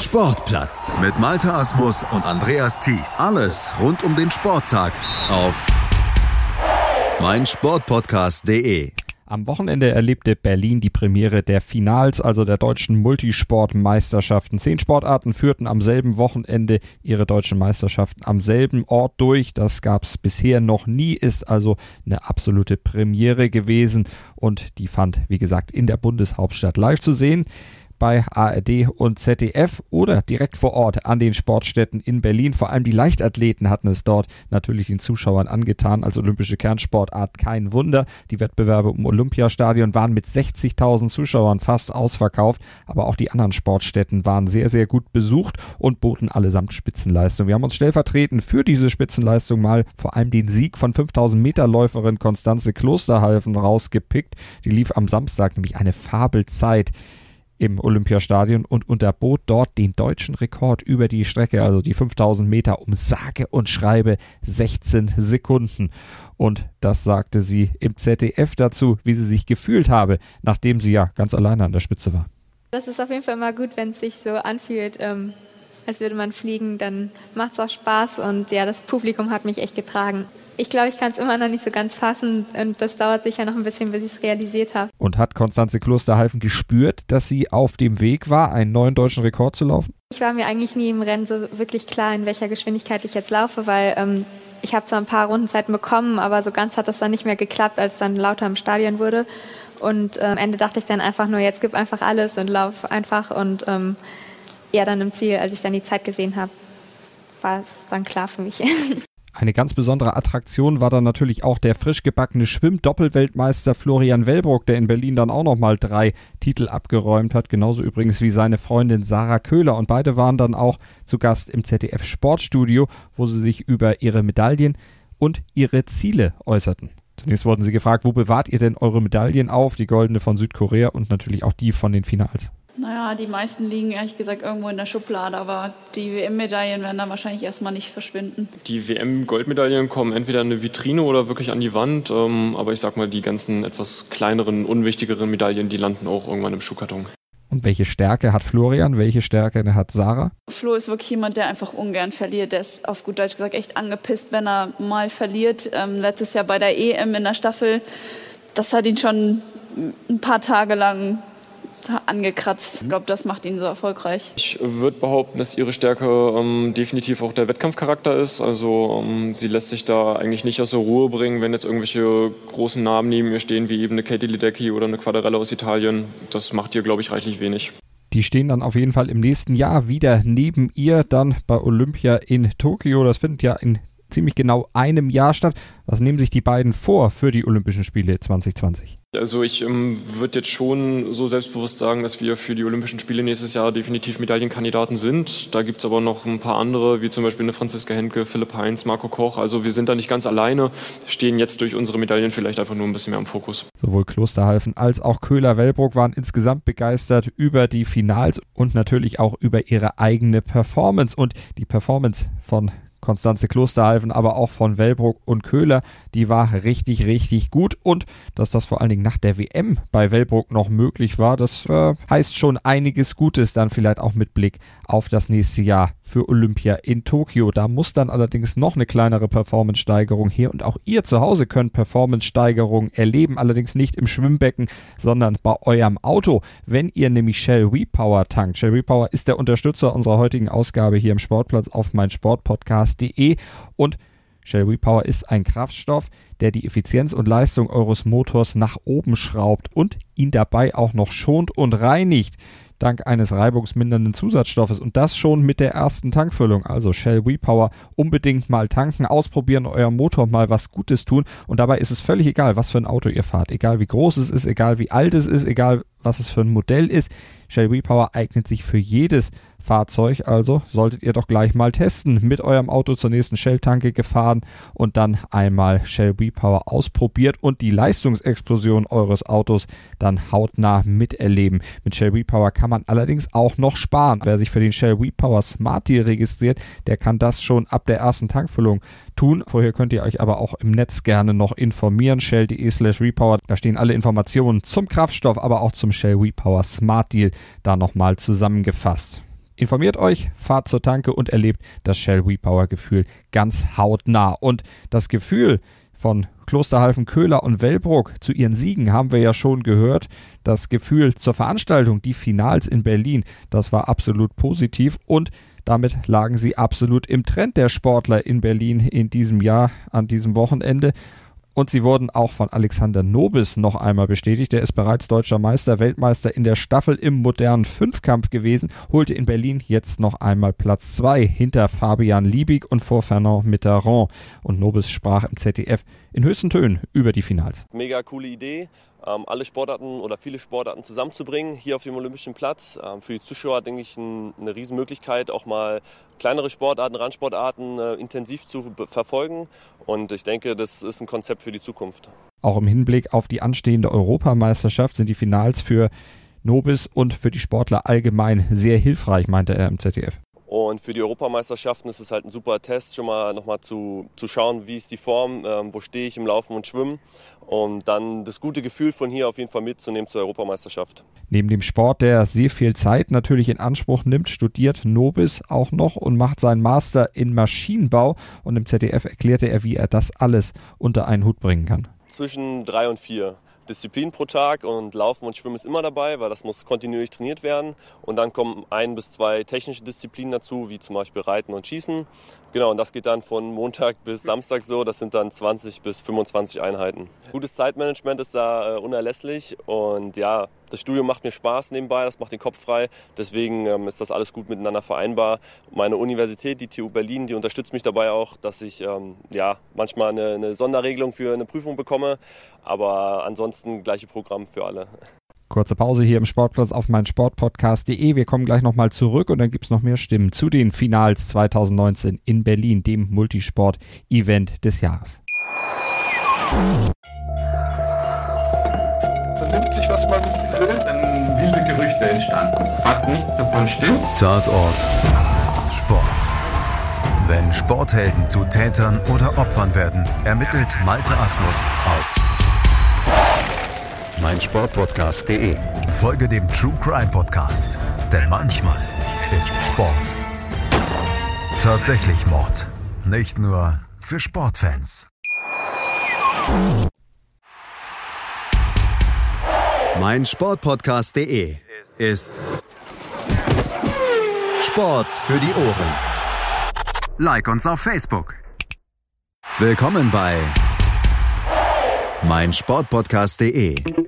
Sportplatz mit Malta Asmus und Andreas Thies. Alles rund um den Sporttag auf meinsportpodcast.de. Am Wochenende erlebte Berlin die Premiere der Finals, also der deutschen Multisportmeisterschaften. Zehn Sportarten führten am selben Wochenende ihre deutschen Meisterschaften am selben Ort durch. Das gab es bisher noch nie, ist also eine absolute Premiere gewesen und die fand, wie gesagt, in der Bundeshauptstadt live zu sehen bei ARD und ZDF oder direkt vor Ort an den Sportstätten in Berlin. Vor allem die Leichtathleten hatten es dort natürlich den Zuschauern angetan als olympische Kernsportart. Kein Wunder. Die Wettbewerbe im Olympiastadion waren mit 60.000 Zuschauern fast ausverkauft, aber auch die anderen Sportstätten waren sehr, sehr gut besucht und boten allesamt Spitzenleistung. Wir haben uns stellvertretend für diese Spitzenleistung mal vor allem den Sieg von 5000 Meter Läuferin Konstanze Klosterhalfen rausgepickt. Die lief am Samstag nämlich eine Fabelzeit im Olympiastadion und unterbot dort den deutschen Rekord über die Strecke, also die 5000 Meter, um sage und schreibe 16 Sekunden. Und das sagte sie im ZDF dazu, wie sie sich gefühlt habe, nachdem sie ja ganz alleine an der Spitze war. Das ist auf jeden Fall immer gut, wenn es sich so anfühlt, ähm, als würde man fliegen, dann macht es auch Spaß und ja, das Publikum hat mich echt getragen. Ich glaube, ich kann es immer noch nicht so ganz fassen und das dauert sicher noch ein bisschen, bis ich es realisiert habe. Und hat Konstanze Klosterhalfen gespürt, dass sie auf dem Weg war, einen neuen deutschen Rekord zu laufen? Ich war mir eigentlich nie im Rennen so wirklich klar, in welcher Geschwindigkeit ich jetzt laufe, weil ähm, ich habe zwar ein paar Rundenzeiten bekommen, aber so ganz hat das dann nicht mehr geklappt, als dann lauter im Stadion wurde. Und äh, am Ende dachte ich dann einfach nur, jetzt gib einfach alles und lauf einfach. Und ähm, ja, dann im Ziel, als ich dann die Zeit gesehen habe, war es dann klar für mich. Eine ganz besondere Attraktion war dann natürlich auch der frisch gebackene Schwimm-Doppelweltmeister Florian Wellbrock, der in Berlin dann auch nochmal drei Titel abgeräumt hat. Genauso übrigens wie seine Freundin Sarah Köhler. Und beide waren dann auch zu Gast im ZDF Sportstudio, wo sie sich über ihre Medaillen und ihre Ziele äußerten. Zunächst wurden sie gefragt, wo bewahrt ihr denn eure Medaillen auf? Die goldene von Südkorea und natürlich auch die von den Finals. Naja, die meisten liegen ehrlich gesagt irgendwo in der Schublade, aber die WM-Medaillen werden dann wahrscheinlich erstmal nicht verschwinden. Die WM-Goldmedaillen kommen entweder in eine Vitrine oder wirklich an die Wand, ähm, aber ich sag mal, die ganzen etwas kleineren, unwichtigeren Medaillen, die landen auch irgendwann im Schuhkarton. Und welche Stärke hat Florian? Welche Stärke hat Sarah? Flo ist wirklich jemand, der einfach ungern verliert. Der ist auf gut Deutsch gesagt echt angepisst, wenn er mal verliert. Ähm, letztes Jahr bei der EM in der Staffel, das hat ihn schon ein paar Tage lang angekratzt. Ich glaube, das macht ihn so erfolgreich. Ich würde behaupten, dass ihre Stärke ähm, definitiv auch der Wettkampfcharakter ist. Also ähm, sie lässt sich da eigentlich nicht aus der Ruhe bringen, wenn jetzt irgendwelche großen Namen neben ihr stehen, wie eben eine Katie Ledecky oder eine Quadarella aus Italien. Das macht ihr, glaube ich, reichlich wenig. Die stehen dann auf jeden Fall im nächsten Jahr wieder neben ihr, dann bei Olympia in Tokio. Das findet ja in ziemlich genau einem Jahr statt. Was nehmen sich die beiden vor für die Olympischen Spiele 2020? Also ich ähm, würde jetzt schon so selbstbewusst sagen, dass wir für die Olympischen Spiele nächstes Jahr definitiv Medaillenkandidaten sind. Da gibt es aber noch ein paar andere, wie zum Beispiel eine Franziska Henke, Philipp Heinz, Marco Koch. Also wir sind da nicht ganz alleine, stehen jetzt durch unsere Medaillen vielleicht einfach nur ein bisschen mehr im Fokus. Sowohl Klosterhalfen als auch Köhler-Wellbrock waren insgesamt begeistert über die Finals und natürlich auch über ihre eigene Performance. Und die Performance von Konstanze Klosterhalfen, aber auch von Wellbrock und Köhler, die war richtig, richtig gut. Und dass das vor allen Dingen nach der WM bei Wellbrock noch möglich war, das äh, heißt schon einiges Gutes dann vielleicht auch mit Blick auf das nächste Jahr für Olympia in Tokio. Da muss dann allerdings noch eine kleinere Performance-Steigerung her und auch ihr zu Hause könnt Performance-Steigerungen erleben, allerdings nicht im Schwimmbecken, sondern bei eurem Auto, wenn ihr nämlich Shell Repower tankt. Shell Repower ist der Unterstützer unserer heutigen Ausgabe hier im Sportplatz auf mein Sportpodcast kraftstoff.de und Shell Repower ist ein Kraftstoff, der die Effizienz und Leistung eures Motors nach oben schraubt und ihn dabei auch noch schont und reinigt dank eines reibungsmindernden Zusatzstoffes und das schon mit der ersten Tankfüllung. Also Shell WePower unbedingt mal tanken, ausprobieren, eurem Motor mal was Gutes tun und dabei ist es völlig egal, was für ein Auto ihr fahrt, egal wie groß es ist, egal wie alt es ist, egal was es für ein Modell ist. Shell WePower eignet sich für jedes Fahrzeug, also solltet ihr doch gleich mal testen. Mit eurem Auto zur nächsten Shell-Tanke gefahren und dann einmal Shell WePower ausprobiert und die Leistungsexplosion eures Autos dann hautnah miterleben. Mit Shell WePower kann man allerdings auch noch sparen. Wer sich für den Shell WePower Smart Deal registriert, der kann das schon ab der ersten Tankfüllung tun. Vorher könnt ihr euch aber auch im Netz gerne noch informieren. Shell.de slash Repower. Da stehen alle Informationen zum Kraftstoff, aber auch zum Shell WePower Smart Deal da nochmal zusammengefasst. Informiert euch, fahrt zur Tanke und erlebt das Shell WePower Gefühl ganz hautnah. Und das Gefühl von Klosterhalfen, Köhler und Wellbrook zu ihren Siegen haben wir ja schon gehört. Das Gefühl zur Veranstaltung, die Finals in Berlin, das war absolut positiv und damit lagen sie absolut im Trend der Sportler in Berlin in diesem Jahr an diesem Wochenende. Und sie wurden auch von Alexander Nobis noch einmal bestätigt. Der ist bereits deutscher Meister, Weltmeister in der Staffel im modernen Fünfkampf gewesen, holte in Berlin jetzt noch einmal Platz 2 hinter Fabian Liebig und vor Fernand Mitterrand. Und Nobis sprach im ZDF in höchsten Tönen über die Finals. Mega coole Idee ähm, alle Sportarten oder viele Sportarten zusammenzubringen hier auf dem Olympischen Platz. Ähm, für die Zuschauer denke ich ein, eine Riesenmöglichkeit, auch mal kleinere Sportarten, Randsportarten äh, intensiv zu verfolgen. Und ich denke, das ist ein Konzept für die Zukunft. Auch im Hinblick auf die anstehende Europameisterschaft sind die Finals für Nobis und für die Sportler allgemein sehr hilfreich, meinte er im ZDF. Und für die Europameisterschaften ist es halt ein super Test, schon mal nochmal zu, zu schauen, wie ist die Form, ähm, wo stehe ich im Laufen und Schwimmen. Und dann das gute Gefühl von hier auf jeden Fall mitzunehmen zur Europameisterschaft. Neben dem Sport, der sehr viel Zeit natürlich in Anspruch nimmt, studiert Nobis auch noch und macht seinen Master in Maschinenbau. Und im ZDF erklärte er, wie er das alles unter einen Hut bringen kann. Zwischen drei und vier. Disziplinen pro Tag und Laufen und Schwimmen ist immer dabei, weil das muss kontinuierlich trainiert werden. Und dann kommen ein bis zwei technische Disziplinen dazu, wie zum Beispiel Reiten und Schießen. Genau, und das geht dann von Montag bis Samstag so. Das sind dann 20 bis 25 Einheiten. Gutes Zeitmanagement ist da äh, unerlässlich und ja, das Studium macht mir Spaß nebenbei, das macht den Kopf frei. Deswegen ähm, ist das alles gut miteinander vereinbar. Meine Universität, die TU Berlin, die unterstützt mich dabei auch, dass ich ähm, ja, manchmal eine, eine Sonderregelung für eine Prüfung bekomme. Aber ansonsten gleiche Programm für alle. Kurze Pause hier im Sportplatz auf mein Sportpodcast.de. Wir kommen gleich nochmal zurück und dann gibt es noch mehr Stimmen zu den Finals 2019 in Berlin, dem Multisport-Event des Jahres. Man nimmt sich, was man will. Dann wilde Gerüchte entstanden. Fast nichts davon stimmt. Tatort. Sport. Wenn Sporthelden zu Tätern oder Opfern werden, ermittelt Malte Asmus auf meinsportpodcast.de. Folge dem True Crime Podcast, denn manchmal ist Sport tatsächlich Mord. Nicht nur für Sportfans. Mein Sportpodcast.de ist Sport für die Ohren. Like uns auf Facebook. Willkommen bei mein Sportpodcast.de.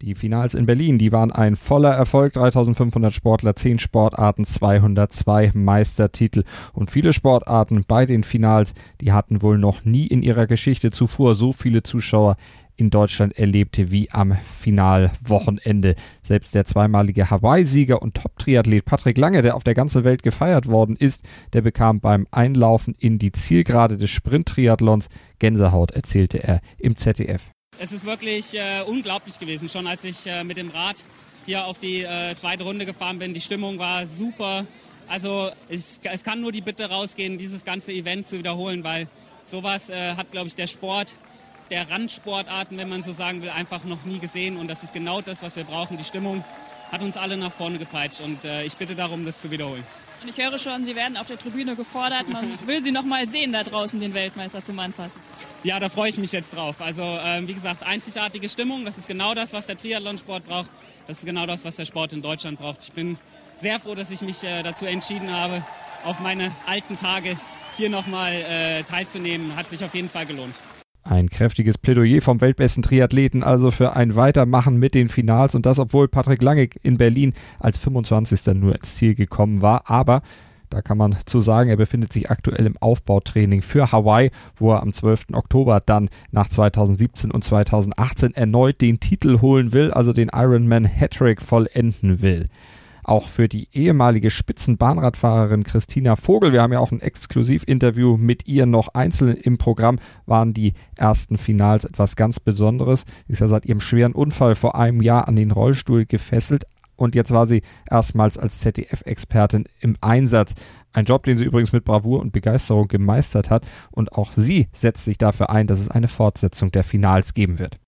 Die Finals in Berlin, die waren ein voller Erfolg. 3500 Sportler, 10 Sportarten, 202 Meistertitel und viele Sportarten bei den Finals, die hatten wohl noch nie in ihrer Geschichte zuvor so viele Zuschauer in Deutschland erlebte wie am Finalwochenende. Selbst der zweimalige Hawaii-Sieger und Top-Triathlet Patrick Lange, der auf der ganzen Welt gefeiert worden ist, der bekam beim Einlaufen in die Zielgerade des Sprint-Triathlons Gänsehaut, erzählte er im ZDF. Es ist wirklich äh, unglaublich gewesen, schon als ich äh, mit dem Rad hier auf die äh, zweite Runde gefahren bin. Die Stimmung war super. Also ich, es kann nur die Bitte rausgehen, dieses ganze Event zu wiederholen, weil sowas äh, hat, glaube ich, der Sport, der Randsportarten, wenn man so sagen will, einfach noch nie gesehen. Und das ist genau das, was wir brauchen. Die Stimmung hat uns alle nach vorne gepeitscht und äh, ich bitte darum, das zu wiederholen. Und ich höre schon, Sie werden auf der Tribüne gefordert. Man will Sie noch mal sehen, da draußen den Weltmeister zum Anfassen. Ja, da freue ich mich jetzt drauf. Also ähm, wie gesagt, einzigartige Stimmung. Das ist genau das, was der Triathlonsport braucht. Das ist genau das, was der Sport in Deutschland braucht. Ich bin sehr froh, dass ich mich äh, dazu entschieden habe, auf meine alten Tage hier nochmal äh, teilzunehmen. Hat sich auf jeden Fall gelohnt. Ein kräftiges Plädoyer vom weltbesten Triathleten also für ein Weitermachen mit den Finals und das, obwohl Patrick Lange in Berlin als 25. nur ins Ziel gekommen war. Aber da kann man zu sagen, er befindet sich aktuell im Aufbautraining für Hawaii, wo er am 12. Oktober dann nach 2017 und 2018 erneut den Titel holen will, also den Ironman Hattrick vollenden will. Auch für die ehemalige Spitzenbahnradfahrerin Christina Vogel. Wir haben ja auch ein Exklusivinterview mit ihr noch einzeln im Programm. Waren die ersten Finals etwas ganz Besonderes. Sie ist ja seit ihrem schweren Unfall vor einem Jahr an den Rollstuhl gefesselt, und jetzt war sie erstmals als ZDF-Expertin im Einsatz. Ein Job, den sie übrigens mit Bravour und Begeisterung gemeistert hat und auch sie setzt sich dafür ein, dass es eine Fortsetzung der Finals geben wird.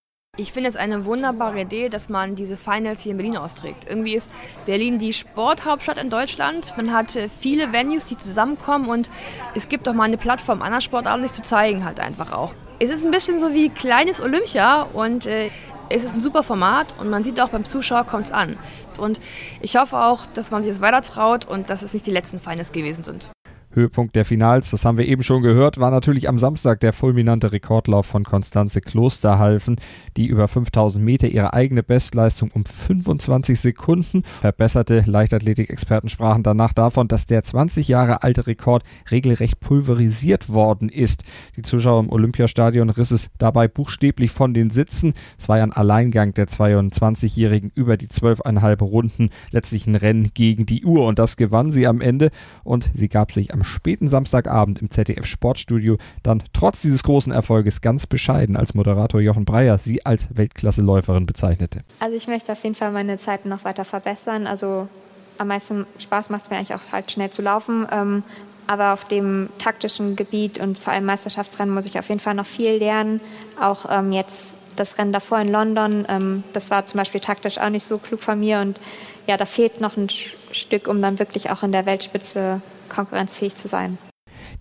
Ich finde es eine wunderbare Idee, dass man diese Finals hier in Berlin austrägt. Irgendwie ist Berlin die Sporthauptstadt in Deutschland. Man hat äh, viele Venues, die zusammenkommen und es gibt auch mal eine Plattform, anderen Sportarten sich zu zeigen halt einfach auch. Es ist ein bisschen so wie kleines Olympia und äh, es ist ein super Format und man sieht auch beim Zuschauer kommt es an. Und ich hoffe auch, dass man sich es weiter traut und dass es nicht die letzten Finals gewesen sind. Höhepunkt der Finals, das haben wir eben schon gehört, war natürlich am Samstag der fulminante Rekordlauf von Konstanze Klosterhalfen, die über 5000 Meter ihre eigene Bestleistung um 25 Sekunden verbesserte. Leichtathletikexperten sprachen danach davon, dass der 20 Jahre alte Rekord regelrecht pulverisiert worden ist. Die Zuschauer im Olympiastadion riss es dabei buchstäblich von den Sitzen. Es war ja ein Alleingang der 22-Jährigen über die 12,5 Runden, letztlich ein Rennen gegen die Uhr und das gewann sie am Ende und sie gab sich am am späten Samstagabend im ZDF Sportstudio dann trotz dieses großen Erfolges ganz bescheiden, als Moderator Jochen Breyer sie als Weltklasseläuferin bezeichnete. Also ich möchte auf jeden Fall meine Zeiten noch weiter verbessern. Also am meisten Spaß macht es mir eigentlich auch halt schnell zu laufen. Ähm, aber auf dem taktischen Gebiet und vor allem Meisterschaftsrennen muss ich auf jeden Fall noch viel lernen. Auch ähm, jetzt das Rennen davor in London, ähm, das war zum Beispiel taktisch auch nicht so klug von mir. Und ja, da fehlt noch ein Stück, um dann wirklich auch in der Weltspitze konkurrenzfähig zu sein.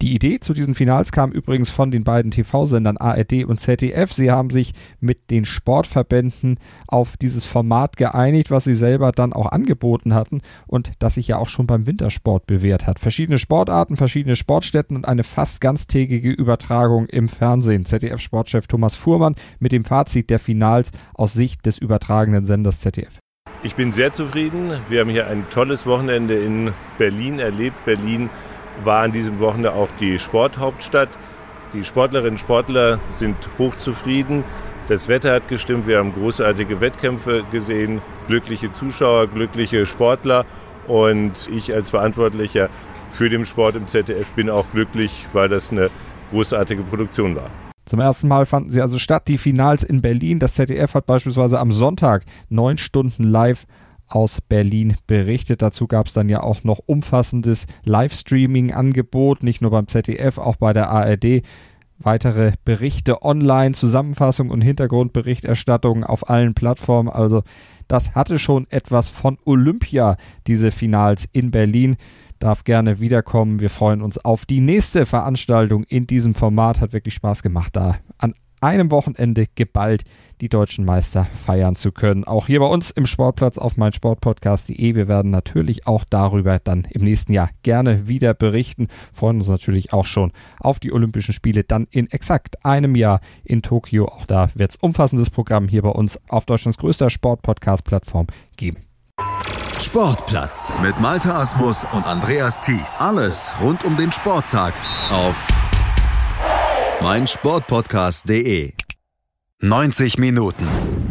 Die Idee zu diesen Finals kam übrigens von den beiden TV-Sendern ARD und ZDF. Sie haben sich mit den Sportverbänden auf dieses Format geeinigt, was sie selber dann auch angeboten hatten und das sich ja auch schon beim Wintersport bewährt hat. Verschiedene Sportarten, verschiedene Sportstätten und eine fast ganztägige Übertragung im Fernsehen. ZDF-Sportchef Thomas Fuhrmann mit dem Fazit der Finals aus Sicht des übertragenen Senders ZDF. Ich bin sehr zufrieden. Wir haben hier ein tolles Wochenende in Berlin erlebt. Berlin war an diesem Wochenende auch die Sporthauptstadt. Die Sportlerinnen und Sportler sind hochzufrieden. Das Wetter hat gestimmt. Wir haben großartige Wettkämpfe gesehen, glückliche Zuschauer, glückliche Sportler. Und ich als Verantwortlicher für den Sport im ZDF bin auch glücklich, weil das eine großartige Produktion war. Zum ersten Mal fanden sie also statt, die Finals in Berlin. Das ZDF hat beispielsweise am Sonntag neun Stunden live aus Berlin berichtet. Dazu gab es dann ja auch noch umfassendes Livestreaming-Angebot, nicht nur beim ZDF, auch bei der ARD. Weitere Berichte online, Zusammenfassung und Hintergrundberichterstattung auf allen Plattformen. Also das hatte schon etwas von Olympia, diese Finals in Berlin darf gerne wiederkommen. Wir freuen uns auf die nächste Veranstaltung in diesem Format. Hat wirklich Spaß gemacht, da an einem Wochenende geballt die deutschen Meister feiern zu können. Auch hier bei uns im Sportplatz auf meinsportpodcast.de. Wir werden natürlich auch darüber dann im nächsten Jahr gerne wieder berichten. Freuen uns natürlich auch schon auf die Olympischen Spiele dann in exakt einem Jahr in Tokio. Auch da wird es umfassendes Programm hier bei uns auf Deutschlands größter Sportpodcast-Plattform geben. Sportplatz mit Malta Asmus und Andreas Thies. Alles rund um den Sporttag auf meinsportpodcast.de. 90 Minuten,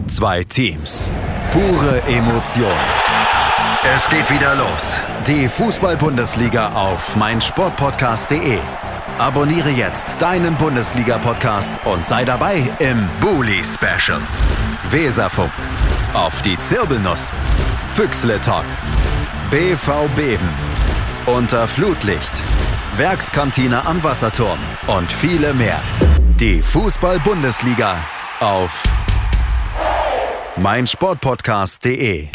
zwei Teams, pure Emotion. Es geht wieder los. Die Fußball-Bundesliga auf meinsportpodcast.de. Abonniere jetzt deinen Bundesliga-Podcast und sei dabei im Bully Special. Weserfunk. Auf die Zirbelnuss. Füchsle Talk. BV Beben. Unter Flutlicht. Werkskantine am Wasserturm. Und viele mehr. Die Fußball-Bundesliga auf meinsportpodcast.de